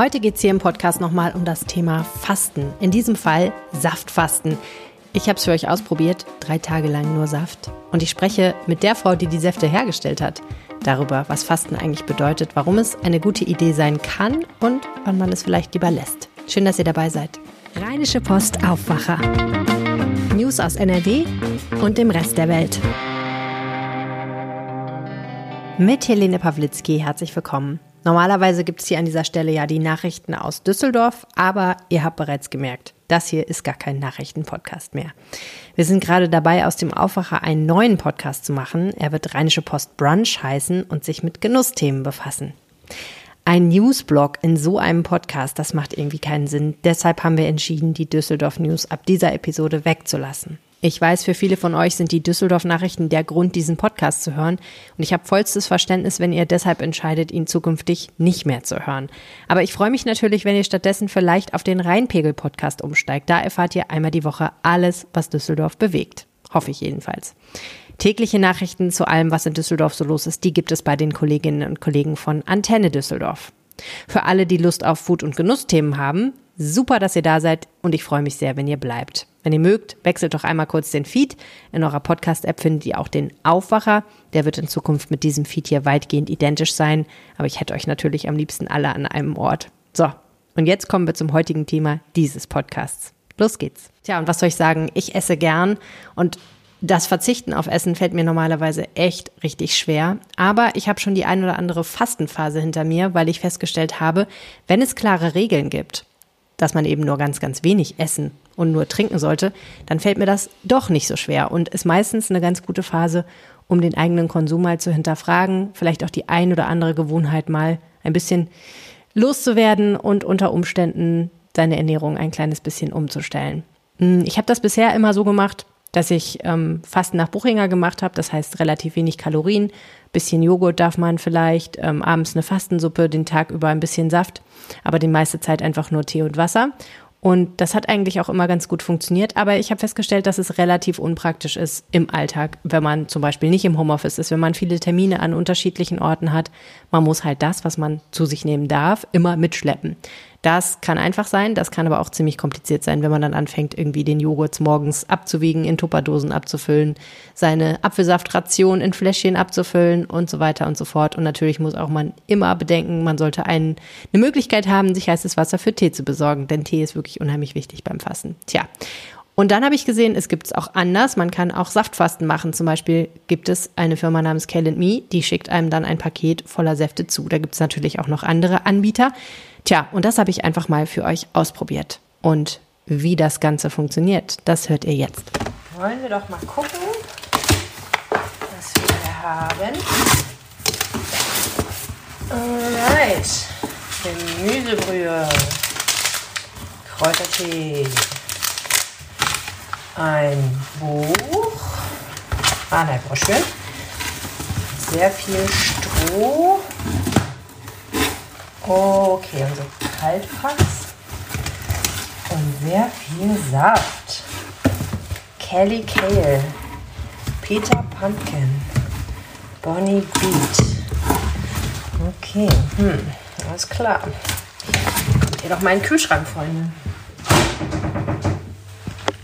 Heute geht es hier im Podcast nochmal um das Thema Fasten. In diesem Fall Saftfasten. Ich habe es für euch ausprobiert, drei Tage lang nur Saft. Und ich spreche mit der Frau, die die Säfte hergestellt hat, darüber, was Fasten eigentlich bedeutet, warum es eine gute Idee sein kann und wann man es vielleicht lieber lässt. Schön, dass ihr dabei seid. Rheinische Post Aufwacher. News aus NRW und dem Rest der Welt. Mit Helene Pawlitzki herzlich willkommen. Normalerweise gibt es hier an dieser Stelle ja die Nachrichten aus Düsseldorf, aber ihr habt bereits gemerkt, das hier ist gar kein Nachrichtenpodcast mehr. Wir sind gerade dabei, aus dem Aufwacher einen neuen Podcast zu machen. Er wird Rheinische Post Brunch heißen und sich mit Genussthemen befassen. Ein Newsblog in so einem Podcast, das macht irgendwie keinen Sinn. Deshalb haben wir entschieden, die Düsseldorf News ab dieser Episode wegzulassen. Ich weiß, für viele von euch sind die Düsseldorf-Nachrichten der Grund, diesen Podcast zu hören. Und ich habe vollstes Verständnis, wenn ihr deshalb entscheidet, ihn zukünftig nicht mehr zu hören. Aber ich freue mich natürlich, wenn ihr stattdessen vielleicht auf den Rheinpegel-Podcast umsteigt. Da erfahrt ihr einmal die Woche alles, was Düsseldorf bewegt. Hoffe ich jedenfalls. Tägliche Nachrichten zu allem, was in Düsseldorf so los ist, die gibt es bei den Kolleginnen und Kollegen von Antenne Düsseldorf. Für alle, die Lust auf Food- und Genussthemen haben, super, dass ihr da seid und ich freue mich sehr, wenn ihr bleibt. Wenn ihr mögt, wechselt doch einmal kurz den Feed. In eurer Podcast-App findet ihr auch den Aufwacher. Der wird in Zukunft mit diesem Feed hier weitgehend identisch sein. Aber ich hätte euch natürlich am liebsten alle an einem Ort. So, und jetzt kommen wir zum heutigen Thema dieses Podcasts. Los geht's. Tja, und was soll ich sagen? Ich esse gern und das Verzichten auf Essen fällt mir normalerweise echt richtig schwer. Aber ich habe schon die ein oder andere Fastenphase hinter mir, weil ich festgestellt habe, wenn es klare Regeln gibt, dass man eben nur ganz, ganz wenig essen und nur trinken sollte, dann fällt mir das doch nicht so schwer und ist meistens eine ganz gute Phase, um den eigenen Konsum mal zu hinterfragen, vielleicht auch die ein oder andere Gewohnheit mal ein bisschen loszuwerden und unter Umständen seine Ernährung ein kleines bisschen umzustellen. Hm, ich habe das bisher immer so gemacht, dass ich ähm, Fasten nach Buchinger gemacht habe, das heißt relativ wenig Kalorien, bisschen Joghurt darf man vielleicht, ähm, abends eine Fastensuppe, den Tag über ein bisschen Saft, aber die meiste Zeit einfach nur Tee und Wasser. Und das hat eigentlich auch immer ganz gut funktioniert. Aber ich habe festgestellt, dass es relativ unpraktisch ist im Alltag, wenn man zum Beispiel nicht im Homeoffice ist, wenn man viele Termine an unterschiedlichen Orten hat. Man muss halt das, was man zu sich nehmen darf, immer mitschleppen. Das kann einfach sein, das kann aber auch ziemlich kompliziert sein, wenn man dann anfängt, irgendwie den Joghurt morgens abzuwiegen, in Tupperdosen abzufüllen, seine Apfelsaftration in Fläschchen abzufüllen und so weiter und so fort. Und natürlich muss auch man immer bedenken, man sollte einen, eine Möglichkeit haben, sich heißes Wasser für Tee zu besorgen, denn Tee ist wirklich unheimlich wichtig beim Fassen. Tja. Und dann habe ich gesehen, es gibt es auch anders. Man kann auch Saftfasten machen. Zum Beispiel gibt es eine Firma namens Kell Me, die schickt einem dann ein Paket voller Säfte zu. Da gibt es natürlich auch noch andere Anbieter. Tja, und das habe ich einfach mal für euch ausprobiert. Und wie das Ganze funktioniert, das hört ihr jetzt. Wollen wir doch mal gucken, was wir hier haben. Alright. Gemüsebrühe. Kräutertee. Ein Buch. Ah, nein, Broschüren. Sehr viel Stroh. Okay, unser Kaltfass. Und sehr viel Saft. Kelly Kale. Peter Pumpkin. Bonnie Beat. Okay, hm, alles klar. Kommt ihr doch meinen Kühlschrank, Freunde.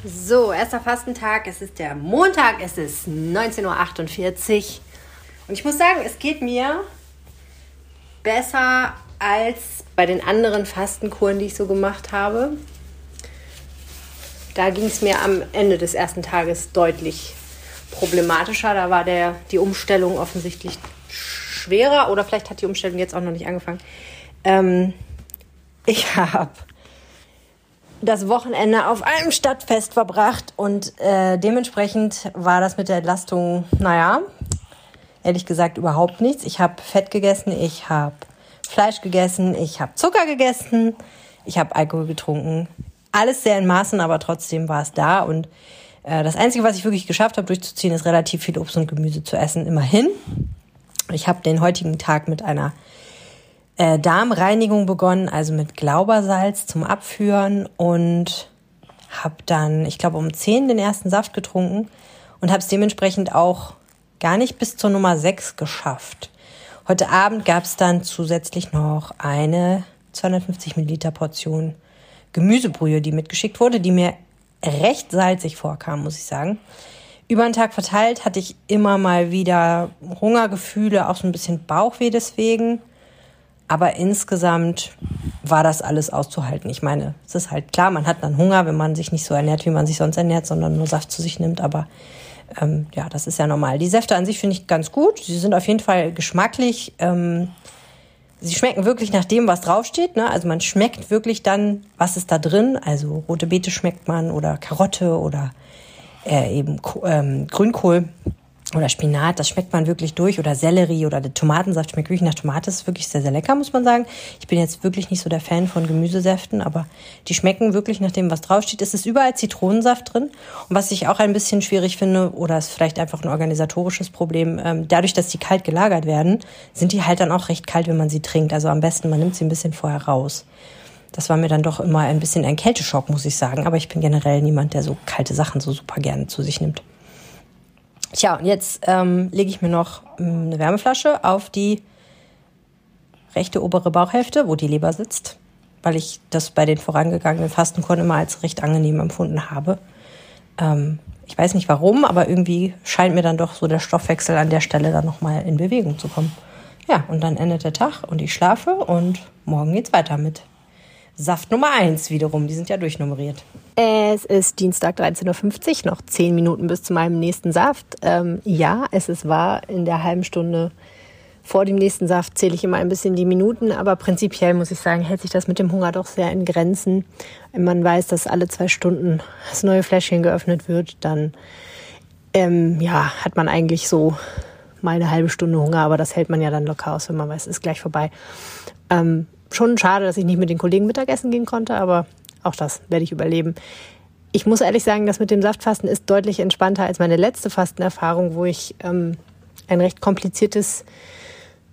So, erster Fastentag. Es ist der Montag. Es ist 19.48 Uhr. Und ich muss sagen, es geht mir besser als bei den anderen Fastenkuren, die ich so gemacht habe. Da ging es mir am Ende des ersten Tages deutlich problematischer. Da war der, die Umstellung offensichtlich schwerer oder vielleicht hat die Umstellung jetzt auch noch nicht angefangen. Ähm, ich habe das Wochenende auf einem Stadtfest verbracht und äh, dementsprechend war das mit der Entlastung, naja, ehrlich gesagt überhaupt nichts. Ich habe Fett gegessen, ich habe Fleisch gegessen, ich habe Zucker gegessen, ich habe Alkohol getrunken. Alles sehr in Maßen, aber trotzdem war es da. Und äh, das Einzige, was ich wirklich geschafft habe durchzuziehen, ist relativ viel Obst und Gemüse zu essen, immerhin. Ich habe den heutigen Tag mit einer äh, Darmreinigung begonnen, also mit Glaubersalz zum Abführen und habe dann, ich glaube, um 10 den ersten Saft getrunken und habe es dementsprechend auch gar nicht bis zur Nummer 6 geschafft. Heute Abend gab es dann zusätzlich noch eine 250 Milliliter Portion Gemüsebrühe, die mitgeschickt wurde, die mir recht salzig vorkam, muss ich sagen. Über den Tag verteilt hatte ich immer mal wieder Hungergefühle, auch so ein bisschen Bauchweh deswegen. Aber insgesamt war das alles auszuhalten. Ich meine, es ist halt klar, man hat dann Hunger, wenn man sich nicht so ernährt, wie man sich sonst ernährt, sondern nur Saft zu sich nimmt. Aber ähm, ja, das ist ja normal. Die Säfte an sich finde ich ganz gut. Sie sind auf jeden Fall geschmacklich. Ähm, sie schmecken wirklich nach dem, was draufsteht. Ne? Also man schmeckt wirklich dann, was ist da drin. Also rote Beete schmeckt man oder Karotte oder äh, eben ähm, Grünkohl oder Spinat, das schmeckt man wirklich durch oder Sellerie oder der Tomatensaft schmeckt wirklich nach Tomate, ist wirklich sehr, sehr lecker, muss man sagen. Ich bin jetzt wirklich nicht so der Fan von Gemüsesäften, aber die schmecken wirklich nach dem, was draufsteht. Es ist überall Zitronensaft drin und was ich auch ein bisschen schwierig finde oder ist vielleicht einfach ein organisatorisches Problem, ähm, dadurch, dass die kalt gelagert werden, sind die halt dann auch recht kalt, wenn man sie trinkt. Also am besten, man nimmt sie ein bisschen vorher raus. Das war mir dann doch immer ein bisschen ein Kälteschock, muss ich sagen. Aber ich bin generell niemand, der so kalte Sachen so super gerne zu sich nimmt. Tja, und jetzt ähm, lege ich mir noch ähm, eine Wärmeflasche auf die rechte obere Bauchhälfte, wo die Leber sitzt, weil ich das bei den vorangegangenen Fastenkuren immer als recht angenehm empfunden habe. Ähm, ich weiß nicht warum, aber irgendwie scheint mir dann doch so der Stoffwechsel an der Stelle dann nochmal in Bewegung zu kommen. Ja, und dann endet der Tag und ich schlafe und morgen geht's weiter mit Saft Nummer 1 wiederum, die sind ja durchnummeriert. Es ist Dienstag 13.50 Uhr, noch 10 Minuten bis zu meinem nächsten Saft. Ähm, ja, es ist wahr, in der halben Stunde vor dem nächsten Saft zähle ich immer ein bisschen die Minuten, aber prinzipiell muss ich sagen, hält sich das mit dem Hunger doch sehr in Grenzen. Wenn man weiß, dass alle zwei Stunden das neue Fläschchen geöffnet wird, dann ähm, ja, hat man eigentlich so mal eine halbe Stunde Hunger, aber das hält man ja dann locker aus, wenn man weiß, es ist gleich vorbei. Ähm, schon schade, dass ich nicht mit den Kollegen Mittagessen gehen konnte, aber auch das werde ich überleben. Ich muss ehrlich sagen, das mit dem Saftfasten ist deutlich entspannter als meine letzte Fastenerfahrung, wo ich ähm, ein recht kompliziertes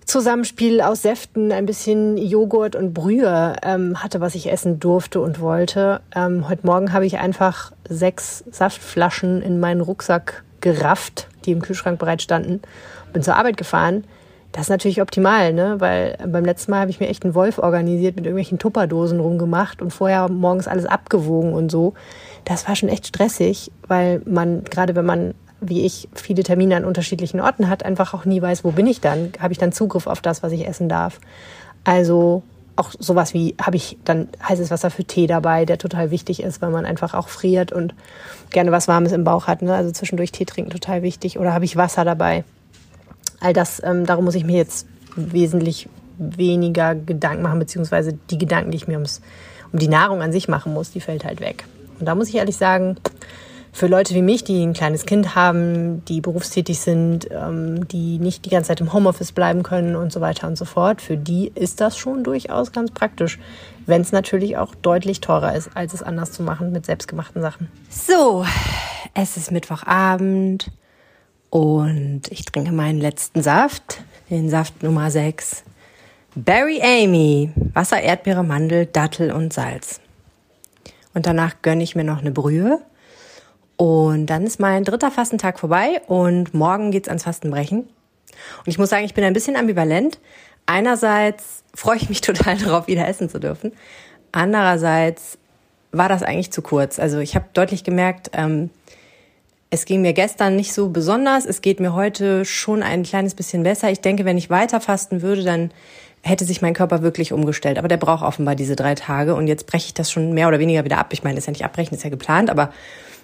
Zusammenspiel aus Säften, ein bisschen Joghurt und Brühe ähm, hatte, was ich essen durfte und wollte. Ähm, heute Morgen habe ich einfach sechs Saftflaschen in meinen Rucksack gerafft, die im Kühlschrank bereit standen, bin zur Arbeit gefahren das ist natürlich optimal, ne? weil beim letzten Mal habe ich mir echt einen Wolf organisiert, mit irgendwelchen Tupperdosen rumgemacht und vorher morgens alles abgewogen und so. Das war schon echt stressig, weil man, gerade wenn man, wie ich, viele Termine an unterschiedlichen Orten hat, einfach auch nie weiß, wo bin ich dann? Habe ich dann Zugriff auf das, was ich essen darf? Also auch sowas wie, habe ich dann heißes Wasser für Tee dabei, der total wichtig ist, weil man einfach auch friert und gerne was Warmes im Bauch hat. Ne? Also zwischendurch Tee trinken total wichtig. Oder habe ich Wasser dabei? All das, ähm, darum muss ich mir jetzt wesentlich weniger Gedanken machen, beziehungsweise die Gedanken, die ich mir ums, um die Nahrung an sich machen muss, die fällt halt weg. Und da muss ich ehrlich sagen, für Leute wie mich, die ein kleines Kind haben, die berufstätig sind, ähm, die nicht die ganze Zeit im Homeoffice bleiben können und so weiter und so fort, für die ist das schon durchaus ganz praktisch. Wenn es natürlich auch deutlich teurer ist, als es anders zu machen mit selbstgemachten Sachen. So, es ist Mittwochabend. Und ich trinke meinen letzten Saft, den Saft Nummer 6. Berry Amy, Wasser, Erdbeere, Mandel, Dattel und Salz. Und danach gönne ich mir noch eine Brühe. Und dann ist mein dritter Fastentag vorbei und morgen geht's ans Fastenbrechen. Und ich muss sagen, ich bin ein bisschen ambivalent. Einerseits freue ich mich total darauf, wieder essen zu dürfen. Andererseits war das eigentlich zu kurz. Also ich habe deutlich gemerkt, ähm, es ging mir gestern nicht so besonders. Es geht mir heute schon ein kleines bisschen besser. Ich denke, wenn ich weiter fasten würde, dann hätte sich mein Körper wirklich umgestellt. Aber der braucht offenbar diese drei Tage. Und jetzt breche ich das schon mehr oder weniger wieder ab. Ich meine, das ist ja nicht abbrechen, ist ja geplant. Aber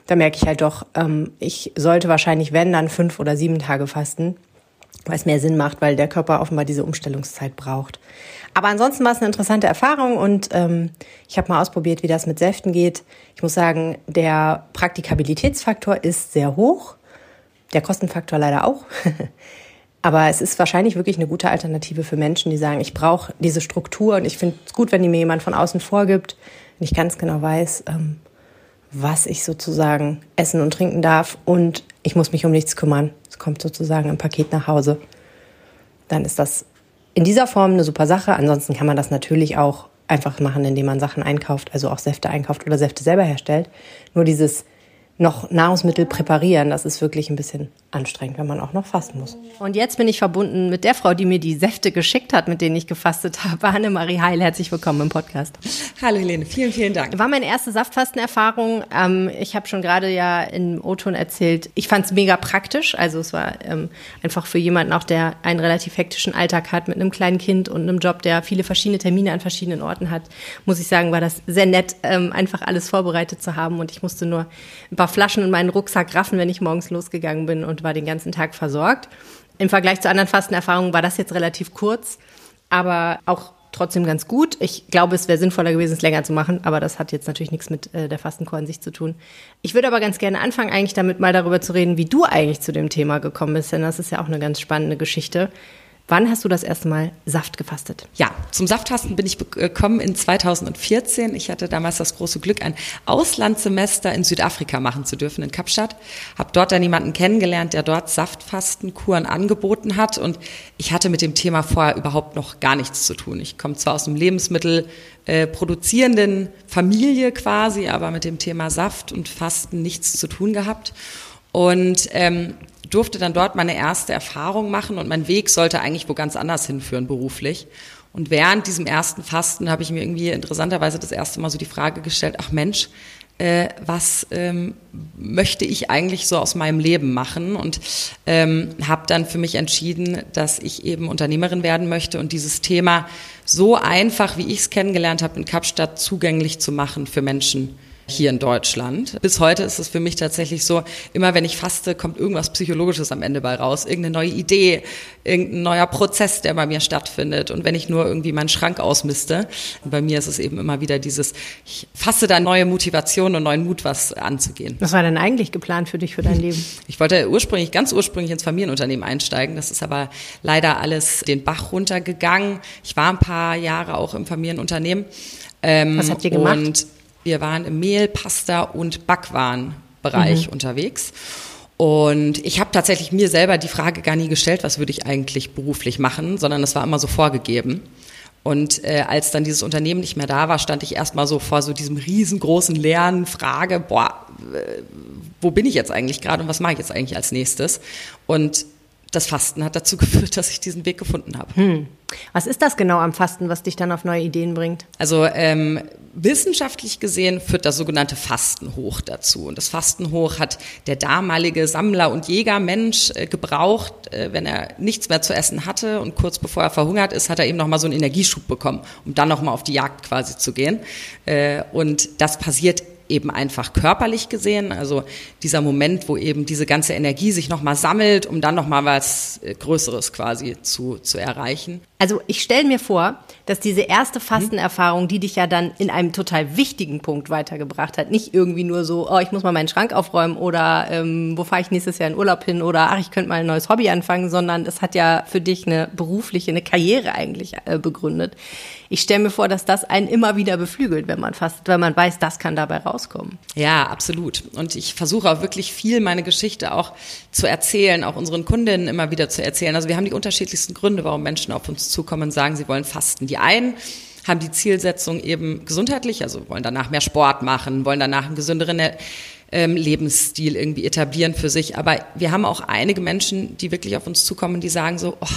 da merke ich halt doch, ähm, ich sollte wahrscheinlich, wenn, dann fünf oder sieben Tage fasten, weil es mehr Sinn macht, weil der Körper offenbar diese Umstellungszeit braucht. Aber ansonsten war es eine interessante Erfahrung und ähm, ich habe mal ausprobiert, wie das mit Säften geht. Ich muss sagen, der Praktikabilitätsfaktor ist sehr hoch, der Kostenfaktor leider auch. Aber es ist wahrscheinlich wirklich eine gute Alternative für Menschen, die sagen, ich brauche diese Struktur und ich finde es gut, wenn die mir jemand von außen vorgibt, wenn ich ganz genau weiß, ähm, was ich sozusagen essen und trinken darf und ich muss mich um nichts kümmern. Es kommt sozusagen ein Paket nach Hause. Dann ist das in dieser Form eine super Sache. Ansonsten kann man das natürlich auch einfach machen, indem man Sachen einkauft, also auch Säfte einkauft oder Säfte selber herstellt. Nur dieses noch Nahrungsmittel präparieren, das ist wirklich ein bisschen anstrengend, wenn man auch noch fasten muss. Und jetzt bin ich verbunden mit der Frau, die mir die Säfte geschickt hat, mit denen ich gefastet habe. Annemarie Heil, herzlich willkommen im Podcast. Hallo Helene, vielen, vielen Dank. War meine erste Saftfastenerfahrung. Ähm, ich habe schon gerade ja im O-Ton erzählt, ich fand es mega praktisch. Also es war ähm, einfach für jemanden auch, der einen relativ hektischen Alltag hat mit einem kleinen Kind und einem Job, der viele verschiedene Termine an verschiedenen Orten hat, muss ich sagen, war das sehr nett, ähm, einfach alles vorbereitet zu haben. Und ich musste nur ein paar Flaschen in meinen Rucksack raffen, wenn ich morgens losgegangen bin und war den ganzen Tag versorgt. Im Vergleich zu anderen Fastenerfahrungen war das jetzt relativ kurz, aber auch trotzdem ganz gut. Ich glaube, es wäre sinnvoller gewesen, es länger zu machen, aber das hat jetzt natürlich nichts mit äh, der Fastenkur an sich zu tun. Ich würde aber ganz gerne anfangen, eigentlich damit mal darüber zu reden, wie du eigentlich zu dem Thema gekommen bist, denn das ist ja auch eine ganz spannende Geschichte. Wann hast du das erste Mal Saft gefastet? Ja, zum Saftfasten bin ich gekommen in 2014. Ich hatte damals das große Glück, ein Auslandssemester in Südafrika machen zu dürfen, in Kapstadt. Habe dort dann jemanden kennengelernt, der dort Saftfastenkuren angeboten hat. Und ich hatte mit dem Thema vorher überhaupt noch gar nichts zu tun. Ich komme zwar aus einem Lebensmittel äh, produzierenden Familie quasi, aber mit dem Thema Saft und Fasten nichts zu tun gehabt. Und ähm, durfte dann dort meine erste Erfahrung machen und mein Weg sollte eigentlich wo ganz anders hinführen beruflich. Und während diesem ersten Fasten habe ich mir irgendwie interessanterweise das erste Mal so die Frage gestellt, ach Mensch, äh, was ähm, möchte ich eigentlich so aus meinem Leben machen und ähm, habe dann für mich entschieden, dass ich eben Unternehmerin werden möchte und dieses Thema so einfach, wie ich es kennengelernt habe in Kapstadt, zugänglich zu machen für Menschen hier in Deutschland. Bis heute ist es für mich tatsächlich so, immer wenn ich faste, kommt irgendwas Psychologisches am Ende bei raus. Irgendeine neue Idee, irgendein neuer Prozess, der bei mir stattfindet. Und wenn ich nur irgendwie meinen Schrank ausmiste, bei mir ist es eben immer wieder dieses, ich fasse da neue Motivation und neuen Mut, was anzugehen. Was war denn eigentlich geplant für dich, für dein Leben? Ich wollte ursprünglich, ganz ursprünglich ins Familienunternehmen einsteigen. Das ist aber leider alles den Bach runtergegangen. Ich war ein paar Jahre auch im Familienunternehmen. Ähm, was habt ihr gemacht? Wir waren im Mehl, Pasta und Backwarenbereich mhm. unterwegs. Und ich habe tatsächlich mir selber die Frage gar nie gestellt, was würde ich eigentlich beruflich machen, sondern es war immer so vorgegeben. Und äh, als dann dieses Unternehmen nicht mehr da war, stand ich erstmal so vor so diesem riesengroßen leeren Frage, boah, äh, wo bin ich jetzt eigentlich gerade und was mache ich jetzt eigentlich als nächstes? Und das Fasten hat dazu geführt, dass ich diesen Weg gefunden habe. Hm. Was ist das genau am Fasten, was dich dann auf neue Ideen bringt? Also ähm, wissenschaftlich gesehen führt das sogenannte Fasten hoch dazu. Und das Fasten hoch hat der damalige Sammler- und Jägermensch äh, gebraucht, äh, wenn er nichts mehr zu essen hatte und kurz bevor er verhungert ist, hat er eben nochmal so einen Energieschub bekommen, um dann nochmal auf die Jagd quasi zu gehen. Äh, und das passiert eben einfach körperlich gesehen, also dieser Moment, wo eben diese ganze Energie sich nochmal sammelt, um dann nochmal was äh, Größeres quasi zu, zu erreichen. Also ich stelle mir vor, dass diese erste Fastenerfahrung, die dich ja dann in einem total wichtigen Punkt weitergebracht hat, nicht irgendwie nur so, oh, ich muss mal meinen Schrank aufräumen oder ähm, wo fahre ich nächstes Jahr in Urlaub hin oder ach, ich könnte mal ein neues Hobby anfangen, sondern es hat ja für dich eine berufliche, eine Karriere eigentlich äh, begründet. Ich stelle mir vor, dass das einen immer wieder beflügelt, wenn man fastet, weil man weiß, das kann dabei rauskommen. Ja, absolut. Und ich versuche auch wirklich viel meine Geschichte auch zu erzählen, auch unseren Kundinnen immer wieder zu erzählen. Also wir haben die unterschiedlichsten Gründe, warum Menschen auf uns zukommen und sagen, sie wollen fasten. Die einen haben die Zielsetzung eben gesundheitlich, also wollen danach mehr Sport machen, wollen danach einen gesünderen ähm, Lebensstil irgendwie etablieren für sich. Aber wir haben auch einige Menschen, die wirklich auf uns zukommen, die sagen so, oh,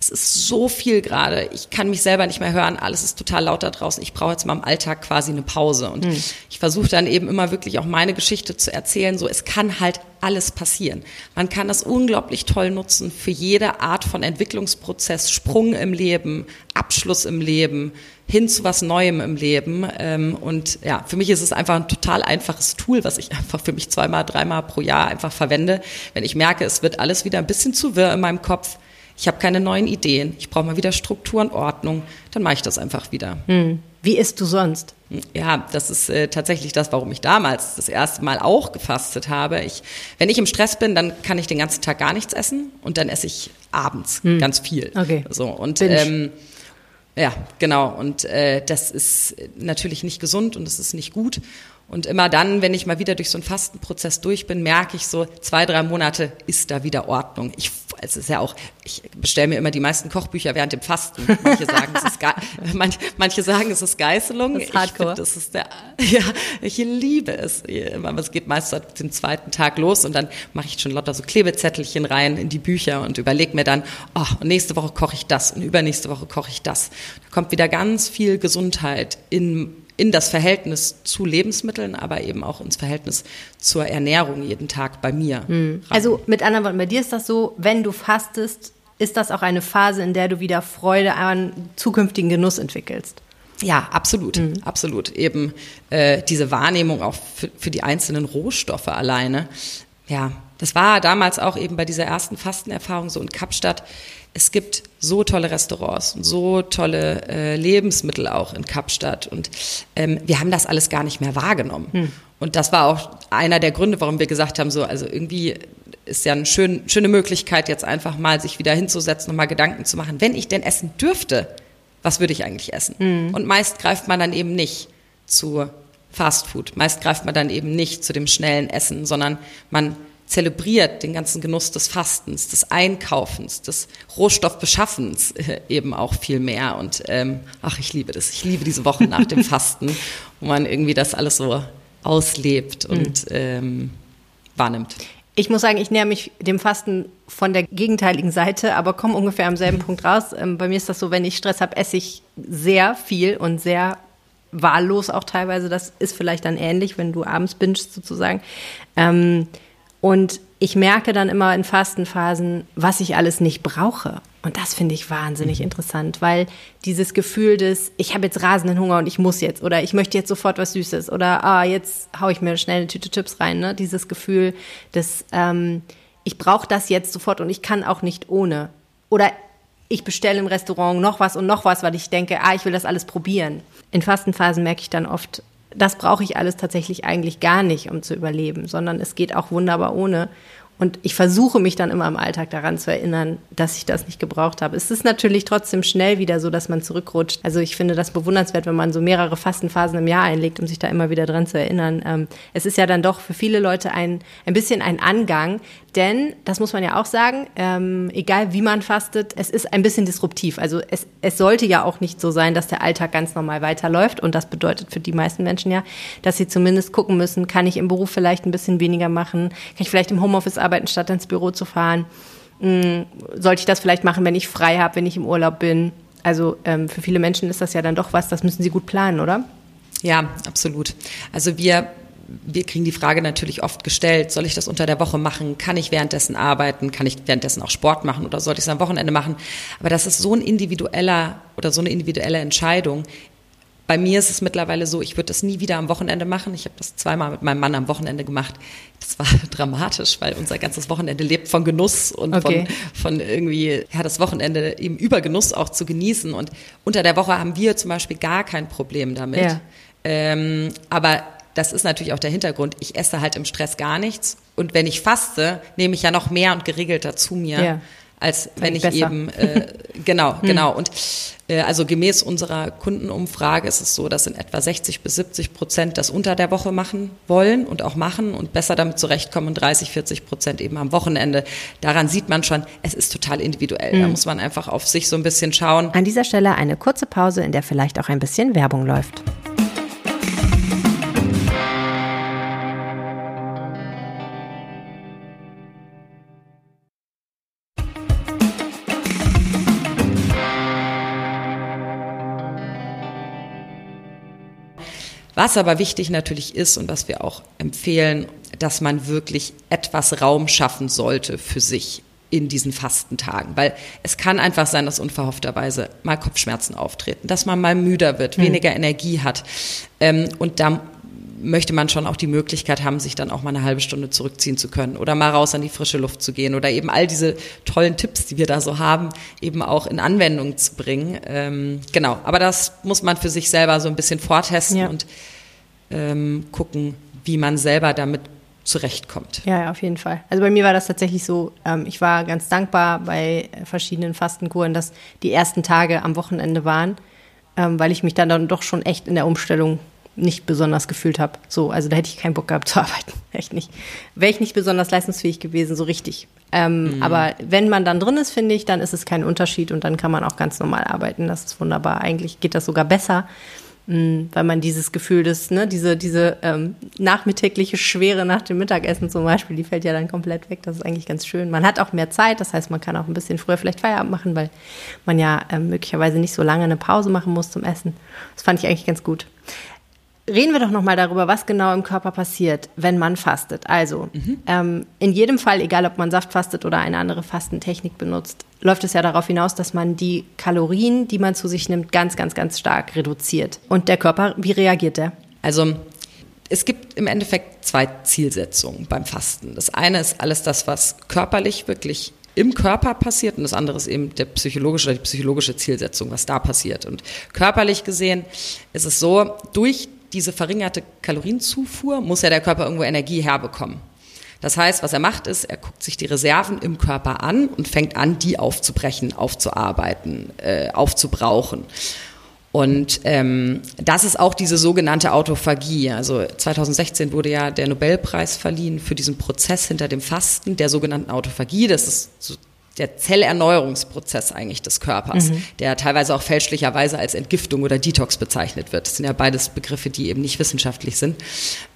es ist so viel gerade, ich kann mich selber nicht mehr hören, alles ist total laut da draußen, ich brauche jetzt mal im Alltag quasi eine Pause. Und mhm. ich versuche dann eben immer wirklich auch meine Geschichte zu erzählen, so es kann halt alles passieren. Man kann das unglaublich toll nutzen für jede Art von Entwicklungsprozess, Sprung im Leben, Abschluss im Leben, hin zu was Neuem im Leben. Ähm, und ja, für mich ist es einfach ein total einfaches Tool, was ich einfach für mich zweimal, dreimal pro Jahr einfach verwende. Wenn ich merke, es wird alles wieder ein bisschen zu wirr in meinem Kopf, ich habe keine neuen Ideen, ich brauche mal wieder Struktur und Ordnung, dann mache ich das einfach wieder. Hm. Wie isst du sonst? Ja, das ist äh, tatsächlich das, warum ich damals das erste Mal auch gefastet habe. Ich, wenn ich im Stress bin, dann kann ich den ganzen Tag gar nichts essen und dann esse ich abends hm. ganz viel. Okay. So und ähm, ja, genau. Und äh, das ist natürlich nicht gesund und das ist nicht gut. Und immer dann, wenn ich mal wieder durch so einen Fastenprozess durch bin, merke ich so, zwei, drei Monate ist da wieder Ordnung. Ich es ist ja auch, ich bestelle mir immer die meisten Kochbücher während dem Fasten. Manche sagen, es ist, Ge manch, manche sagen, es ist Geißelung. Das ist Hardcore. Ich das ist der, ja, ich liebe es. Es geht meist ab dem zweiten Tag los und dann mache ich schon lauter so Klebezettelchen rein in die Bücher und überlege mir dann, oh, nächste Woche koche ich das und übernächste Woche koche ich das. Da kommt wieder ganz viel Gesundheit in in das Verhältnis zu Lebensmitteln, aber eben auch ins Verhältnis zur Ernährung jeden Tag bei mir. Mhm. Also mit anderen Worten, bei dir ist das so, wenn du fastest, ist das auch eine Phase, in der du wieder Freude an zukünftigen Genuss entwickelst. Ja, absolut, mhm. absolut. Eben äh, diese Wahrnehmung auch für, für die einzelnen Rohstoffe alleine. Ja, das war damals auch eben bei dieser ersten Fastenerfahrung so in Kapstadt es gibt so tolle Restaurants und so tolle äh, Lebensmittel auch in Kapstadt und ähm, wir haben das alles gar nicht mehr wahrgenommen. Hm. Und das war auch einer der Gründe, warum wir gesagt haben, so, also irgendwie ist ja eine schön, schöne Möglichkeit, jetzt einfach mal sich wieder hinzusetzen und mal Gedanken zu machen, wenn ich denn essen dürfte, was würde ich eigentlich essen? Hm. Und meist greift man dann eben nicht zu Fast Food. Meist greift man dann eben nicht zu dem schnellen Essen, sondern man zelebriert den ganzen Genuss des Fastens, des Einkaufens, des Rohstoffbeschaffens äh, eben auch viel mehr. Und ähm, ach, ich liebe das. Ich liebe diese Wochen nach dem Fasten, wo man irgendwie das alles so auslebt und mhm. ähm, wahrnimmt. Ich muss sagen, ich näher mich dem Fasten von der gegenteiligen Seite, aber komme ungefähr am selben Punkt raus. Ähm, bei mir ist das so, wenn ich Stress habe, esse ich sehr viel und sehr wahllos auch teilweise. Das ist vielleicht dann ähnlich, wenn du abends bingst sozusagen. Ähm, und ich merke dann immer in Fastenphasen, was ich alles nicht brauche. Und das finde ich wahnsinnig mhm. interessant, weil dieses Gefühl des, ich habe jetzt rasenden Hunger und ich muss jetzt oder ich möchte jetzt sofort was Süßes oder ah, jetzt haue ich mir schnell eine Tüte Chips rein. Ne? Dieses Gefühl des, ähm, ich brauche das jetzt sofort und ich kann auch nicht ohne. Oder ich bestelle im Restaurant noch was und noch was, weil ich denke, ah, ich will das alles probieren. In Fastenphasen merke ich dann oft, das brauche ich alles tatsächlich eigentlich gar nicht, um zu überleben, sondern es geht auch wunderbar ohne. Und ich versuche mich dann immer im Alltag daran zu erinnern, dass ich das nicht gebraucht habe. Es ist natürlich trotzdem schnell wieder so, dass man zurückrutscht. Also ich finde das bewundernswert, wenn man so mehrere Fastenphasen im Jahr einlegt, um sich da immer wieder dran zu erinnern. Ähm, es ist ja dann doch für viele Leute ein, ein bisschen ein Angang, denn, das muss man ja auch sagen, ähm, egal wie man fastet, es ist ein bisschen disruptiv. Also es, es sollte ja auch nicht so sein, dass der Alltag ganz normal weiterläuft. Und das bedeutet für die meisten Menschen ja, dass sie zumindest gucken müssen, kann ich im Beruf vielleicht ein bisschen weniger machen, kann ich vielleicht im Homeoffice arbeiten, statt ins Büro zu fahren. Hm, sollte ich das vielleicht machen, wenn ich frei habe, wenn ich im Urlaub bin? Also ähm, für viele Menschen ist das ja dann doch was, das müssen sie gut planen, oder? Ja, absolut. Also wir wir kriegen die Frage natürlich oft gestellt, soll ich das unter der Woche machen? Kann ich währenddessen arbeiten? Kann ich währenddessen auch Sport machen oder sollte ich es am Wochenende machen? Aber das ist so ein individueller oder so eine individuelle Entscheidung. Bei mir ist es mittlerweile so, ich würde das nie wieder am Wochenende machen. Ich habe das zweimal mit meinem Mann am Wochenende gemacht. Das war dramatisch, weil unser ganzes Wochenende lebt von Genuss und okay. von, von irgendwie, ja, das Wochenende eben über Genuss auch zu genießen. Und unter der Woche haben wir zum Beispiel gar kein Problem damit. Ja. Ähm, aber das ist natürlich auch der Hintergrund. Ich esse halt im Stress gar nichts. Und wenn ich faste, nehme ich ja noch mehr und geregelter zu mir. Ja als wenn ich besser. eben äh, genau hm. genau und äh, also gemäß unserer Kundenumfrage ist es so, dass in etwa 60 bis 70 Prozent das unter der Woche machen wollen und auch machen und besser damit zurechtkommen und 30 40 Prozent eben am Wochenende. Daran sieht man schon, es ist total individuell. Hm. Da muss man einfach auf sich so ein bisschen schauen. An dieser Stelle eine kurze Pause, in der vielleicht auch ein bisschen Werbung läuft. Was aber wichtig natürlich ist und was wir auch empfehlen, dass man wirklich etwas Raum schaffen sollte für sich in diesen Fastentagen, weil es kann einfach sein, dass unverhoffterweise mal Kopfschmerzen auftreten, dass man mal müder wird, hm. weniger Energie hat ähm, und da möchte man schon auch die Möglichkeit haben, sich dann auch mal eine halbe Stunde zurückziehen zu können oder mal raus an die frische Luft zu gehen oder eben all diese tollen Tipps, die wir da so haben, eben auch in Anwendung zu bringen. Ähm, genau, aber das muss man für sich selber so ein bisschen vortesten ja. und ähm, gucken, wie man selber damit zurechtkommt. Ja, ja, auf jeden Fall. Also bei mir war das tatsächlich so, ähm, ich war ganz dankbar bei verschiedenen Fastenkuren, dass die ersten Tage am Wochenende waren, ähm, weil ich mich dann, dann doch schon echt in der Umstellung nicht besonders gefühlt habe. So, also da hätte ich keinen Bock gehabt zu arbeiten. Echt nicht. Wäre ich nicht besonders leistungsfähig gewesen, so richtig. Ähm, mhm. Aber wenn man dann drin ist, finde ich, dann ist es kein Unterschied und dann kann man auch ganz normal arbeiten. Das ist wunderbar. Eigentlich geht das sogar besser, mh, weil man dieses Gefühl des, ne, diese, diese ähm, nachmittägliche Schwere nach dem Mittagessen zum Beispiel, die fällt ja dann komplett weg. Das ist eigentlich ganz schön. Man hat auch mehr Zeit, das heißt, man kann auch ein bisschen früher vielleicht Feierabend machen, weil man ja ähm, möglicherweise nicht so lange eine Pause machen muss zum Essen. Das fand ich eigentlich ganz gut. Reden wir doch nochmal darüber, was genau im Körper passiert, wenn man fastet. Also, mhm. ähm, in jedem Fall, egal ob man Saft fastet oder eine andere Fastentechnik benutzt, läuft es ja darauf hinaus, dass man die Kalorien, die man zu sich nimmt, ganz, ganz, ganz stark reduziert. Und der Körper, wie reagiert der? Also, es gibt im Endeffekt zwei Zielsetzungen beim Fasten. Das eine ist alles das, was körperlich wirklich im Körper passiert und das andere ist eben der psychologische oder die psychologische Zielsetzung, was da passiert. Und körperlich gesehen ist es so, durch diese verringerte Kalorienzufuhr muss ja der Körper irgendwo Energie herbekommen. Das heißt, was er macht, ist, er guckt sich die Reserven im Körper an und fängt an, die aufzubrechen, aufzuarbeiten, äh, aufzubrauchen. Und ähm, das ist auch diese sogenannte Autophagie. Also 2016 wurde ja der Nobelpreis verliehen für diesen Prozess hinter dem Fasten, der sogenannten Autophagie. Das ist so der Zellerneuerungsprozess eigentlich des Körpers, mhm. der teilweise auch fälschlicherweise als Entgiftung oder Detox bezeichnet wird. Das sind ja beides Begriffe, die eben nicht wissenschaftlich sind.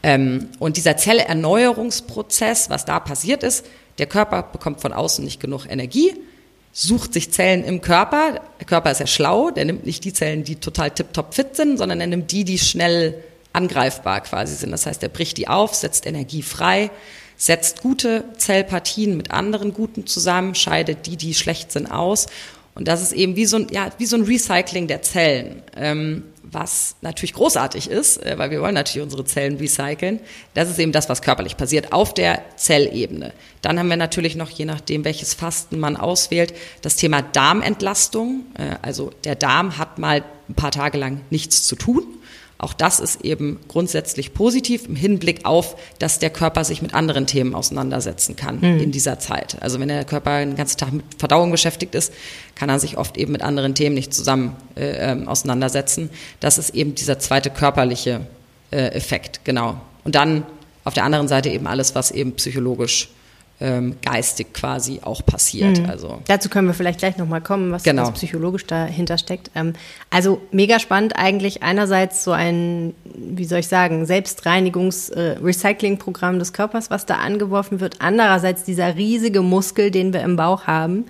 Ähm, und dieser Zellerneuerungsprozess, was da passiert ist, der Körper bekommt von außen nicht genug Energie, sucht sich Zellen im Körper. Der Körper ist ja schlau, der nimmt nicht die Zellen, die total tiptop fit sind, sondern er nimmt die, die schnell angreifbar quasi sind. Das heißt, er bricht die auf, setzt Energie frei, setzt gute Zellpartien mit anderen guten zusammen, scheidet die, die schlecht sind, aus. Und das ist eben wie so ein, ja, wie so ein Recycling der Zellen, ähm, was natürlich großartig ist, äh, weil wir wollen natürlich unsere Zellen recyceln. Das ist eben das, was körperlich passiert auf der Zellebene. Dann haben wir natürlich noch, je nachdem, welches Fasten man auswählt, das Thema Darmentlastung. Äh, also der Darm hat mal ein paar Tage lang nichts zu tun. Auch das ist eben grundsätzlich positiv im Hinblick auf, dass der Körper sich mit anderen Themen auseinandersetzen kann mhm. in dieser Zeit. Also wenn der Körper den ganzen Tag mit Verdauung beschäftigt ist, kann er sich oft eben mit anderen Themen nicht zusammen äh, ähm, auseinandersetzen. Das ist eben dieser zweite körperliche äh, Effekt, genau. Und dann auf der anderen Seite eben alles, was eben psychologisch ähm, geistig quasi auch passiert. Mhm. Also dazu können wir vielleicht gleich nochmal kommen, was, genau. was psychologisch dahinter steckt. Ähm, also mega spannend eigentlich einerseits so ein, wie soll ich sagen, Selbstreinigungs-Recycling-Programm äh, des Körpers, was da angeworfen wird. Andererseits dieser riesige Muskel, den wir im Bauch haben,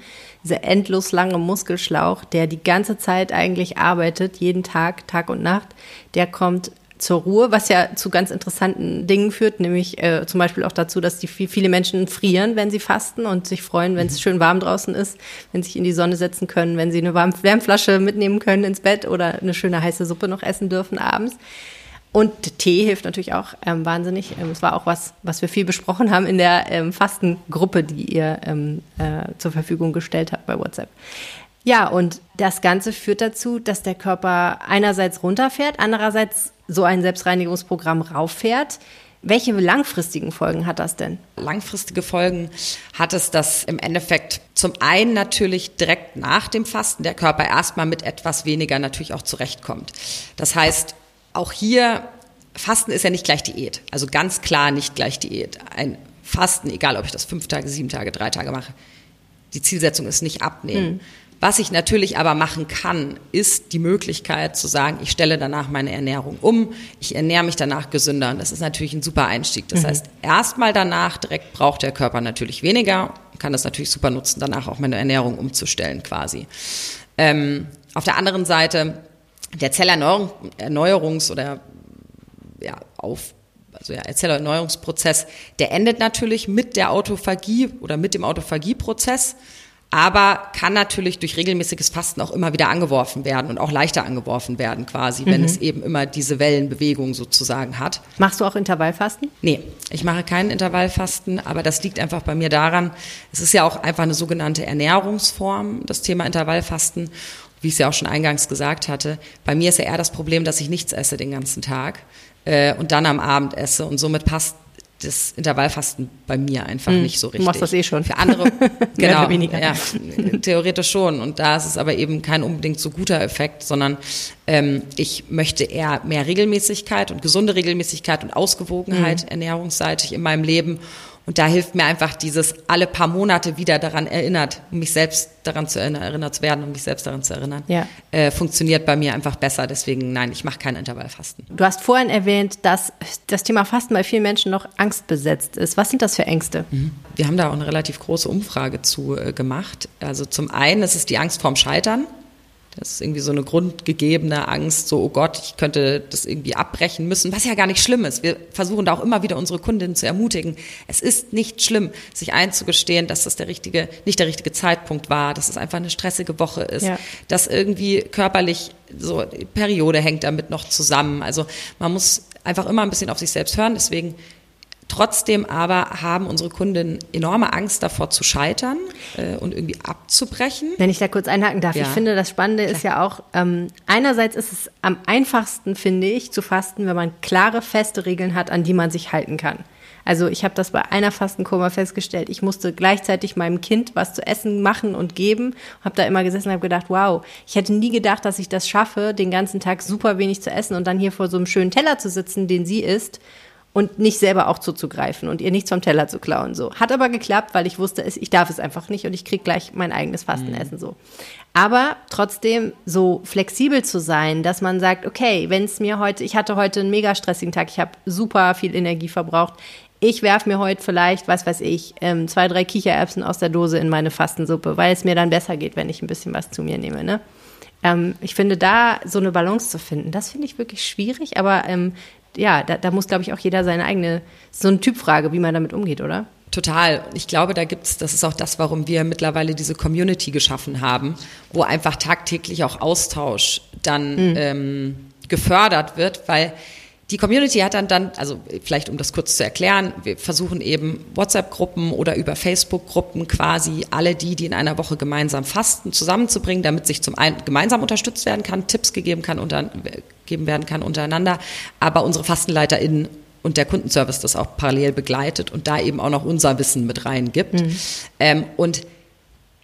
dieser endlos lange Muskelschlauch, der die ganze Zeit eigentlich arbeitet, jeden Tag, Tag und Nacht, der kommt zur Ruhe, was ja zu ganz interessanten Dingen führt, nämlich äh, zum Beispiel auch dazu, dass die viele Menschen frieren, wenn sie fasten und sich freuen, wenn es mhm. schön warm draußen ist, wenn sie sich in die Sonne setzen können, wenn sie eine Wärmflasche mitnehmen können ins Bett oder eine schöne heiße Suppe noch essen dürfen abends. Und Tee hilft natürlich auch ähm, wahnsinnig. Ähm, es war auch was, was wir viel besprochen haben in der ähm, Fastengruppe, die ihr ähm, äh, zur Verfügung gestellt habt bei WhatsApp. Ja, und das Ganze führt dazu, dass der Körper einerseits runterfährt, andererseits so ein Selbstreinigungsprogramm rauffährt. Welche langfristigen Folgen hat das denn? Langfristige Folgen hat es, dass im Endeffekt zum einen natürlich direkt nach dem Fasten der Körper erstmal mit etwas weniger natürlich auch zurechtkommt. Das heißt, auch hier, Fasten ist ja nicht gleich Diät. Also ganz klar nicht gleich Diät. Ein Fasten, egal ob ich das fünf Tage, sieben Tage, drei Tage mache, die Zielsetzung ist nicht abnehmen. Hm. Was ich natürlich aber machen kann, ist die Möglichkeit zu sagen, ich stelle danach meine Ernährung um, ich ernähre mich danach gesünder. Und das ist natürlich ein super Einstieg. Das mhm. heißt, erstmal danach direkt braucht der Körper natürlich weniger, kann das natürlich super nutzen, danach auch meine Ernährung umzustellen quasi. Ähm, auf der anderen Seite, der Zellerneuerungs- oder ja, auf also ja, Zellerneuerungsprozess, der endet natürlich mit der Autophagie oder mit dem Autophagieprozess aber kann natürlich durch regelmäßiges Fasten auch immer wieder angeworfen werden und auch leichter angeworfen werden quasi, wenn mhm. es eben immer diese Wellenbewegung sozusagen hat. Machst du auch Intervallfasten? Nee, ich mache kein Intervallfasten, aber das liegt einfach bei mir daran, es ist ja auch einfach eine sogenannte Ernährungsform, das Thema Intervallfasten. Wie ich es ja auch schon eingangs gesagt hatte, bei mir ist ja eher das Problem, dass ich nichts esse den ganzen Tag äh, und dann am Abend esse und somit passt das Intervallfasten bei mir einfach mhm. nicht so richtig. Du machst das eh schon. Für andere, genau, ja, theoretisch schon. Und da ist es aber eben kein unbedingt so guter Effekt, sondern ähm, ich möchte eher mehr Regelmäßigkeit und gesunde Regelmäßigkeit und Ausgewogenheit mhm. ernährungsseitig in meinem Leben. Und da hilft mir einfach dieses alle paar Monate wieder daran erinnert, um mich selbst daran zu erinnern, erinnert zu werden, um mich selbst daran zu erinnern, ja. äh, funktioniert bei mir einfach besser. Deswegen nein, ich mache kein Intervallfasten. Du hast vorhin erwähnt, dass das Thema Fasten bei vielen Menschen noch angstbesetzt ist. Was sind das für Ängste? Mhm. Wir haben da auch eine relativ große Umfrage zu äh, gemacht. Also zum einen ist es die Angst vorm Scheitern. Das ist irgendwie so eine grundgegebene Angst, so, oh Gott, ich könnte das irgendwie abbrechen müssen, was ja gar nicht schlimm ist. Wir versuchen da auch immer wieder unsere Kundinnen zu ermutigen. Es ist nicht schlimm, sich einzugestehen, dass das der richtige, nicht der richtige Zeitpunkt war, dass es einfach eine stressige Woche ist, ja. dass irgendwie körperlich so, Periode hängt damit noch zusammen. Also man muss einfach immer ein bisschen auf sich selbst hören. Deswegen Trotzdem aber haben unsere Kunden enorme Angst davor zu scheitern äh, und irgendwie abzubrechen. Wenn ich da kurz einhaken darf, ja. ich finde, das Spannende Klar. ist ja auch, ähm, einerseits ist es am einfachsten, finde ich, zu fasten, wenn man klare, feste Regeln hat, an die man sich halten kann. Also ich habe das bei einer Fastenkurve festgestellt. Ich musste gleichzeitig meinem Kind was zu essen machen und geben. Habe da immer gesessen und habe gedacht, wow, ich hätte nie gedacht, dass ich das schaffe, den ganzen Tag super wenig zu essen und dann hier vor so einem schönen Teller zu sitzen, den sie isst und nicht selber auch zuzugreifen und ihr nichts vom Teller zu klauen. So hat aber geklappt, weil ich wusste, ich darf es einfach nicht und ich krieg gleich mein eigenes Fastenessen mhm. so. Aber trotzdem so flexibel zu sein, dass man sagt, okay, wenn es mir heute, ich hatte heute einen mega stressigen Tag, ich habe super viel Energie verbraucht. Ich werfe mir heute vielleicht, was weiß ich, ähm, zwei, drei Kichererbsen aus der Dose in meine Fastensuppe, weil es mir dann besser geht, wenn ich ein bisschen was zu mir nehme. Ne? Ähm, ich finde, da so eine Balance zu finden, das finde ich wirklich schwierig, aber ähm, ja, da, da muss, glaube ich, auch jeder seine eigene, so eine Typfrage, wie man damit umgeht, oder? Total. Ich glaube, da gibt's, das ist auch das, warum wir mittlerweile diese Community geschaffen haben, wo einfach tagtäglich auch Austausch dann mhm. ähm, gefördert wird, weil die Community hat dann dann, also vielleicht um das kurz zu erklären, wir versuchen eben WhatsApp-Gruppen oder über Facebook-Gruppen quasi alle die, die in einer Woche gemeinsam fasten, zusammenzubringen, damit sich zum einen gemeinsam unterstützt werden kann, Tipps gegeben, kann unter, gegeben werden kann untereinander, aber unsere FastenleiterInnen und der Kundenservice das auch parallel begleitet und da eben auch noch unser Wissen mit reingibt. Mhm. Ähm, und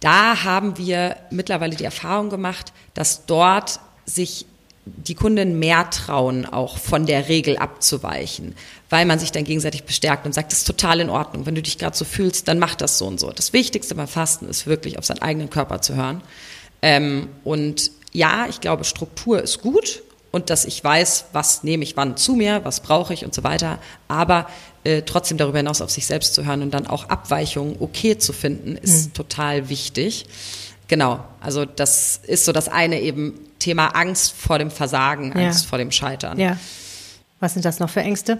da haben wir mittlerweile die Erfahrung gemacht, dass dort sich die Kunden mehr trauen, auch von der Regel abzuweichen, weil man sich dann gegenseitig bestärkt und sagt, das ist total in Ordnung. Wenn du dich gerade so fühlst, dann mach das so und so. Das Wichtigste beim Fasten ist wirklich auf seinen eigenen Körper zu hören. Ähm, und ja, ich glaube, Struktur ist gut und dass ich weiß, was nehme ich wann zu mir, was brauche ich und so weiter. Aber äh, trotzdem darüber hinaus auf sich selbst zu hören und dann auch Abweichungen okay zu finden, ist mhm. total wichtig. Genau, also das ist so das eine eben Thema Angst vor dem Versagen, Angst ja. vor dem Scheitern. Ja. Was sind das noch für Ängste?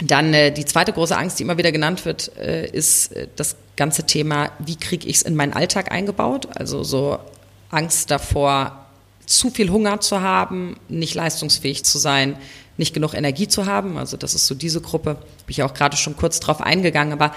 Dann äh, die zweite große Angst, die immer wieder genannt wird, äh, ist äh, das ganze Thema, wie kriege ich es in meinen Alltag eingebaut? Also so Angst davor, zu viel Hunger zu haben, nicht leistungsfähig zu sein, nicht genug Energie zu haben. Also das ist so diese Gruppe, bin ich auch gerade schon kurz drauf eingegangen, aber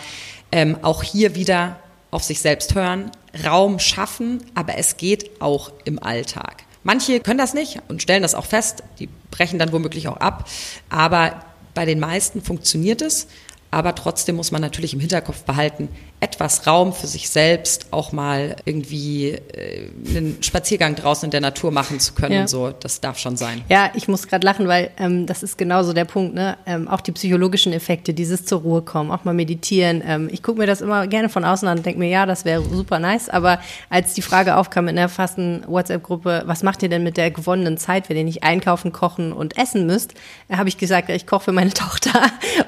ähm, auch hier wieder auf sich selbst hören, Raum schaffen, aber es geht auch im Alltag. Manche können das nicht und stellen das auch fest, die brechen dann womöglich auch ab, aber bei den meisten funktioniert es. Aber trotzdem muss man natürlich im Hinterkopf behalten, etwas Raum für sich selbst auch mal irgendwie äh, einen Spaziergang draußen in der Natur machen zu können. Ja. So, das darf schon sein. Ja, ich muss gerade lachen, weil ähm, das ist genauso der Punkt. Ne? Ähm, auch die psychologischen Effekte, dieses zur Ruhe kommen, auch mal meditieren. Ähm, ich gucke mir das immer gerne von außen an und denke mir, ja, das wäre super nice. Aber als die Frage aufkam in der fasten WhatsApp-Gruppe, was macht ihr denn mit der gewonnenen Zeit, wenn ihr nicht einkaufen, kochen und essen müsst, äh, habe ich gesagt, ich koche für meine Tochter.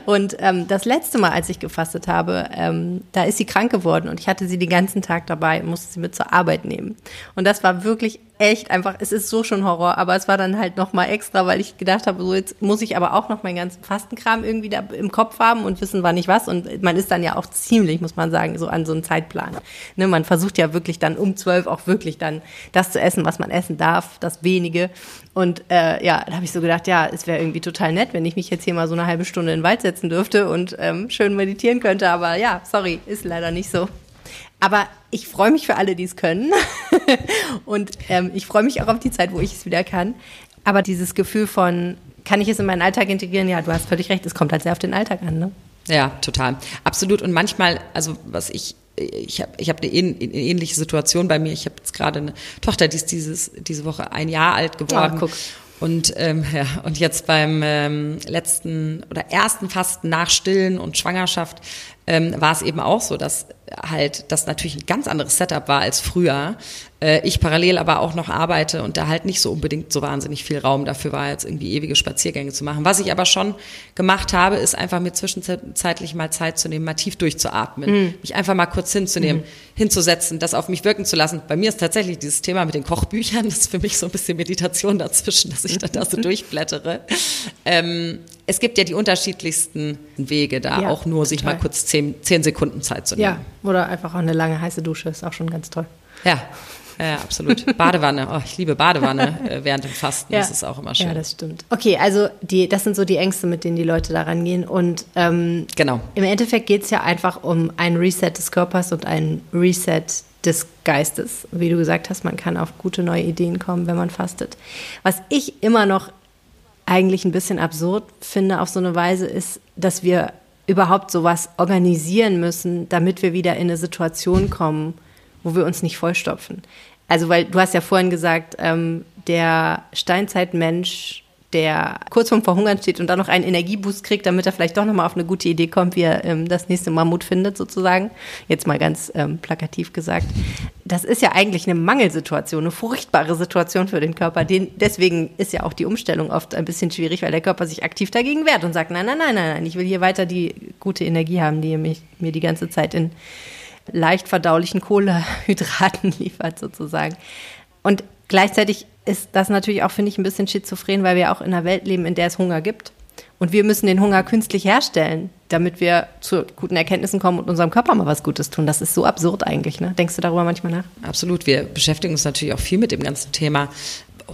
Und ähm, das letzte Mal, als ich gefastet habe, ähm, da ist sie krank geworden und ich hatte sie den ganzen Tag dabei, musste sie mit zur Arbeit nehmen. Und das war wirklich echt einfach, es ist so schon Horror, aber es war dann halt nochmal extra, weil ich gedacht habe, so jetzt muss ich aber auch noch meinen ganzen Fastenkram irgendwie da im Kopf haben und wissen, wann ich was. Und man ist dann ja auch ziemlich, muss man sagen, so an so einen Zeitplan. Ne, man versucht ja wirklich dann um zwölf auch wirklich dann das zu essen, was man essen darf, das wenige. Und äh, ja, da habe ich so gedacht, ja, es wäre irgendwie total nett, wenn ich mich jetzt hier mal so eine halbe Stunde in den Wald setzen dürfte und ähm, schön meditieren könnte. Aber ja, sorry, ist leider nicht so. Aber ich freue mich für alle, die es können. und ähm, ich freue mich auch auf die Zeit, wo ich es wieder kann. Aber dieses Gefühl von, kann ich es in meinen Alltag integrieren? Ja, du hast völlig recht, es kommt halt sehr auf den Alltag an. Ne? Ja, total. Absolut. Und manchmal, also was ich ich habe ich hab eine, ähnliche Situation bei mir. Ich habe jetzt gerade eine Tochter, die ist dieses, diese Woche ein Jahr alt geworden. Oh, guck. Und, ähm, ja, und jetzt beim ähm, letzten oder ersten Fasten nach Stillen und Schwangerschaft ähm, war es eben auch so, dass halt das natürlich ein ganz anderes Setup war als früher. Äh, ich parallel aber auch noch arbeite und da halt nicht so unbedingt so wahnsinnig viel Raum dafür war, jetzt irgendwie ewige Spaziergänge zu machen. Was ich aber schon gemacht habe, ist einfach mir zwischenzeitlich mal Zeit zu nehmen, mal tief durchzuatmen, mhm. mich einfach mal kurz hinzunehmen, mhm. hinzusetzen, das auf mich wirken zu lassen. Bei mir ist tatsächlich dieses Thema mit den Kochbüchern, das ist für mich so ein bisschen Meditation dazwischen, dass ich dann da so durchblättere. Ähm, es gibt ja die unterschiedlichsten Wege da, ja, auch nur sich mal kurz zehn, zehn Sekunden Zeit zu nehmen. Ja, oder einfach auch eine lange heiße Dusche, ist auch schon ganz toll. Ja, ja, absolut. Badewanne. Oh, ich liebe Badewanne äh, während dem Fasten. Ja. Das ist auch immer schön. Ja, das stimmt. Okay, also die, das sind so die Ängste, mit denen die Leute da rangehen. Und ähm, genau. im Endeffekt geht es ja einfach um ein Reset des Körpers und ein Reset des Geistes. Wie du gesagt hast, man kann auf gute neue Ideen kommen, wenn man fastet. Was ich immer noch eigentlich ein bisschen absurd finde auf so eine Weise, ist, dass wir überhaupt sowas organisieren müssen, damit wir wieder in eine Situation kommen, wo wir uns nicht vollstopfen. Also, weil du hast ja vorhin gesagt, ähm, der Steinzeitmensch der kurz vorm Verhungern steht und dann noch einen Energieboost kriegt, damit er vielleicht doch nochmal auf eine gute Idee kommt, wie er ähm, das nächste Mammut findet, sozusagen. Jetzt mal ganz ähm, plakativ gesagt. Das ist ja eigentlich eine Mangelsituation, eine furchtbare Situation für den Körper. Den, deswegen ist ja auch die Umstellung oft ein bisschen schwierig, weil der Körper sich aktiv dagegen wehrt und sagt, nein, nein, nein, nein, nein, ich will hier weiter die gute Energie haben, die mich, mir die ganze Zeit in leicht verdaulichen Kohlehydraten liefert, sozusagen. Und gleichzeitig ist das natürlich auch, finde ich, ein bisschen schizophren, weil wir auch in einer Welt leben, in der es Hunger gibt. Und wir müssen den Hunger künstlich herstellen, damit wir zu guten Erkenntnissen kommen und unserem Körper mal was Gutes tun. Das ist so absurd eigentlich. Ne? Denkst du darüber manchmal nach? Absolut. Wir beschäftigen uns natürlich auch viel mit dem ganzen Thema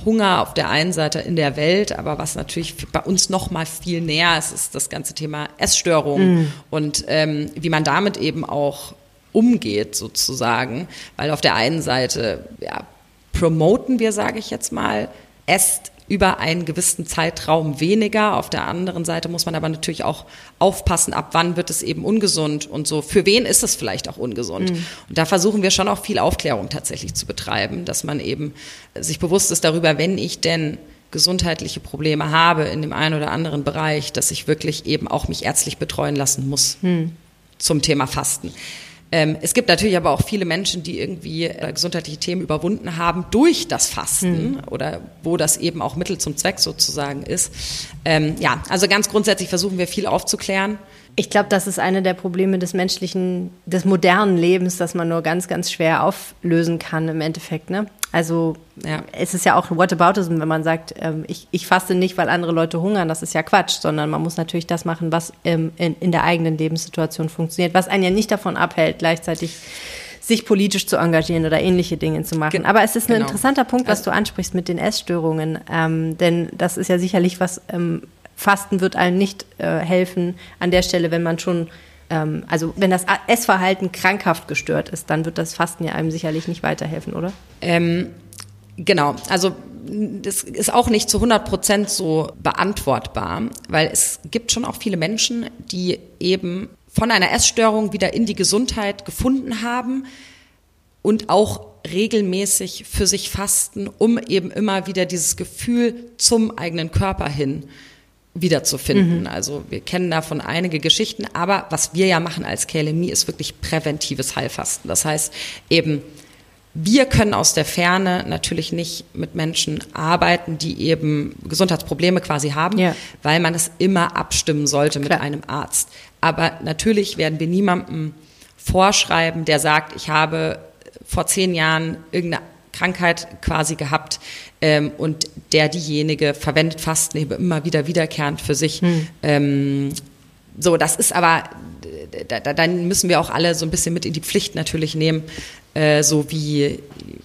Hunger auf der einen Seite in der Welt, aber was natürlich bei uns noch mal viel näher ist, ist das ganze Thema Essstörungen mm. und ähm, wie man damit eben auch umgeht sozusagen, weil auf der einen Seite ja, promoten wir, sage ich jetzt mal, esst über einen gewissen Zeitraum weniger. Auf der anderen Seite muss man aber natürlich auch aufpassen, ab wann wird es eben ungesund und so. Für wen ist es vielleicht auch ungesund? Mhm. Und da versuchen wir schon auch viel Aufklärung tatsächlich zu betreiben, dass man eben sich bewusst ist darüber, wenn ich denn gesundheitliche Probleme habe in dem einen oder anderen Bereich, dass ich wirklich eben auch mich ärztlich betreuen lassen muss mhm. zum Thema Fasten. Ähm, es gibt natürlich aber auch viele Menschen, die irgendwie äh, gesundheitliche Themen überwunden haben durch das Fasten mhm. oder wo das eben auch Mittel zum Zweck sozusagen ist. Ähm, ja, also ganz grundsätzlich versuchen wir viel aufzuklären. Ich glaube, das ist eine der Probleme des menschlichen, des modernen Lebens, das man nur ganz, ganz schwer auflösen kann im Endeffekt. Ne? Also ja. es ist ja auch Whataboutism, wenn man sagt, ähm, ich, ich faste nicht, weil andere Leute hungern, das ist ja Quatsch, sondern man muss natürlich das machen, was ähm, in, in der eigenen Lebenssituation funktioniert, was einen ja nicht davon abhält, gleichzeitig sich politisch zu engagieren oder ähnliche Dinge zu machen. Aber es ist ein genau. interessanter Punkt, was du ansprichst mit den Essstörungen, ähm, denn das ist ja sicherlich was, ähm, Fasten wird allen nicht äh, helfen an der Stelle, wenn man schon ähm, also wenn das Essverhalten krankhaft gestört ist, dann wird das Fasten ja einem sicherlich nicht weiterhelfen, oder? Ähm, genau, also das ist auch nicht zu 100 Prozent so beantwortbar, weil es gibt schon auch viele Menschen, die eben von einer Essstörung wieder in die Gesundheit gefunden haben und auch regelmäßig für sich fasten, um eben immer wieder dieses Gefühl zum eigenen Körper hin wiederzufinden. Mhm. Also wir kennen davon einige Geschichten, aber was wir ja machen als KLMI ist wirklich präventives Heilfasten. Das heißt eben, wir können aus der Ferne natürlich nicht mit Menschen arbeiten, die eben Gesundheitsprobleme quasi haben, ja. weil man es immer abstimmen sollte Klar. mit einem Arzt. Aber natürlich werden wir niemandem vorschreiben, der sagt, ich habe vor zehn Jahren irgendeine Krankheit quasi gehabt ähm, und der diejenige verwendet Fasten eben immer wieder wiederkehrend für sich. Hm. Ähm, so, das ist aber, da, da, dann müssen wir auch alle so ein bisschen mit in die Pflicht natürlich nehmen, äh, so wie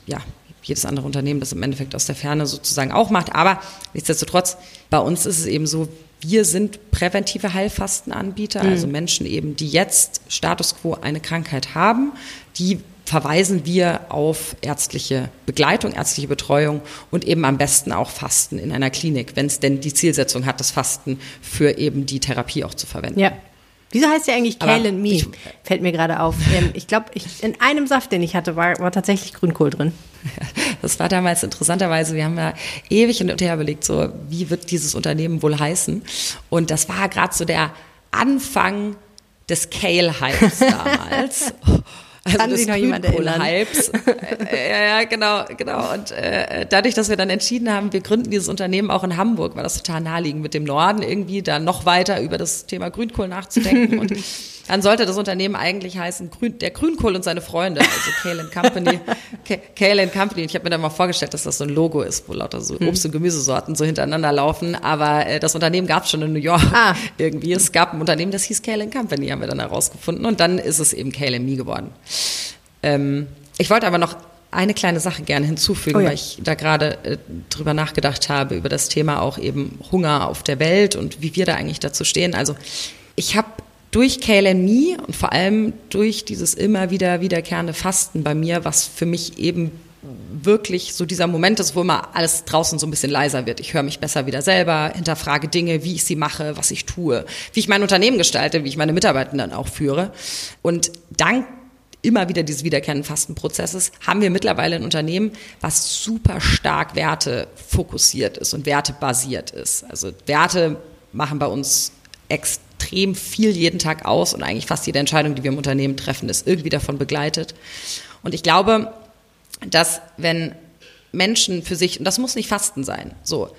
ja, jedes andere Unternehmen das im Endeffekt aus der Ferne sozusagen auch macht. Aber nichtsdestotrotz, bei uns ist es eben so, wir sind präventive Heilfastenanbieter, mhm. also Menschen eben, die jetzt Status quo eine Krankheit haben, die verweisen wir auf ärztliche Begleitung, ärztliche Betreuung und eben am besten auch Fasten in einer Klinik, wenn es denn die Zielsetzung hat, das Fasten für eben die Therapie auch zu verwenden. Ja. Wieso heißt der eigentlich Kale and Me? Ich, Fällt mir gerade auf. Ähm, ich glaube, in einem Saft, den ich hatte, war, war tatsächlich Grünkohl drin. Das war damals interessanterweise, wir haben ja ewig und her überlegt, so, wie wird dieses Unternehmen wohl heißen? Und das war gerade so der Anfang des Kale-Hypes damals. Also Kann des sich noch jemand erinnern? Grünkohl-Hypes. Äh, ja, ja, genau, genau. Und äh, dadurch, dass wir dann entschieden haben, wir gründen dieses Unternehmen auch in Hamburg, war das total naheliegend mit dem Norden irgendwie da noch weiter über das Thema Grünkohl nachzudenken. Und dann sollte das Unternehmen eigentlich heißen Grün, der Grünkohl und seine Freunde, also Kale and Company. Kale and Company. Ich habe mir dann mal vorgestellt, dass das so ein Logo ist, wo lauter so Obst- und Gemüsesorten so hintereinander laufen. Aber äh, das Unternehmen gab es schon in New York Ah. irgendwie. Es gab ein Unternehmen, das hieß Kale and Company, haben wir dann herausgefunden. Und dann ist es eben Kale Me geworden. Ähm, ich wollte aber noch eine kleine Sache gerne hinzufügen, Oh ja. weil ich da gerade äh, drüber nachgedacht habe, über das Thema auch eben Hunger auf der Welt und wie wir da eigentlich dazu stehen. Also ich habe durch Me und vor allem durch dieses immer wieder wiederkehrende Fasten bei mir, was für mich eben wirklich so dieser Moment ist, wo immer alles draußen so ein bisschen leiser wird. Ich höre mich besser wieder selber, hinterfrage Dinge, wie ich sie mache, was ich tue, wie ich mein Unternehmen gestalte, wie ich meine Mitarbeitenden auch führe. Und dank immer wieder dieses wiederkehrenden Fastenprozesses haben wir mittlerweile ein Unternehmen, was super stark Werte fokussiert ist und Werte basiert ist. Also Werte machen bei uns extrem viel jeden Tag aus und eigentlich fast jede Entscheidung, die wir im Unternehmen treffen, ist irgendwie davon begleitet. Und ich glaube, dass wenn Menschen für sich, und das muss nicht Fasten sein, so,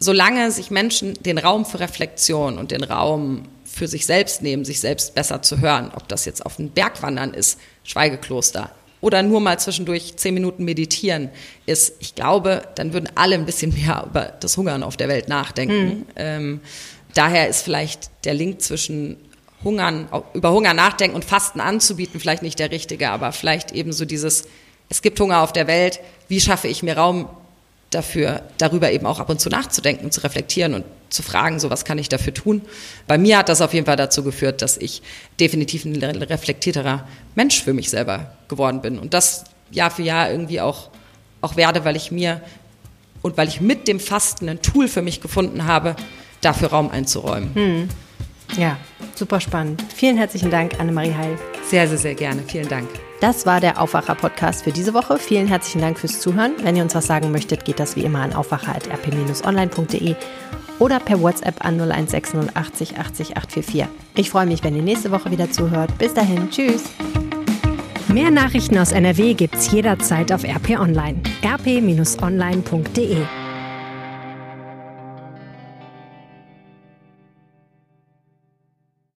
solange sich Menschen den Raum für Reflexion und den Raum für sich selbst nehmen, sich selbst besser zu hören, ob das jetzt auf den Berg wandern ist, Schweigekloster, oder nur mal zwischendurch zehn Minuten meditieren ist, ich glaube, dann würden alle ein bisschen mehr über das Hungern auf der Welt nachdenken. Ähm, daher ist vielleicht der Link zwischen Hungern, über Hunger nachdenken und Fasten anzubieten, vielleicht nicht der richtige, aber vielleicht eben so dieses, es gibt Hunger auf der Welt, wie schaffe ich mir Raum dafür, darüber eben auch ab und zu nachzudenken, zu reflektieren und zu fragen, so was kann ich dafür tun. Bei mir hat das auf jeden Fall dazu geführt, dass ich definitiv ein reflektierterer Mensch für mich selber geworden bin und das Jahr für Jahr irgendwie auch, auch werde, weil ich mir und weil ich mit dem Fasten ein Tool für mich gefunden habe, dafür Raum einzuräumen. Ja, super spannend. Vielen herzlichen Dank, Annemarie Heil. Sehr, sehr, sehr gerne. Vielen Dank. Das war der Aufwacher-Podcast für diese Woche. Vielen herzlichen Dank fürs Zuhören. Wenn ihr uns was sagen möchtet, geht das wie immer an aufwacher.rp-online.de oder per WhatsApp an 0160 80 80 844. Ich freue mich, wenn ihr nächste Woche wieder zuhört. Bis dahin, tschüss. Mehr Nachrichten aus NRW gibt's jederzeit auf RP Online. rp-online.de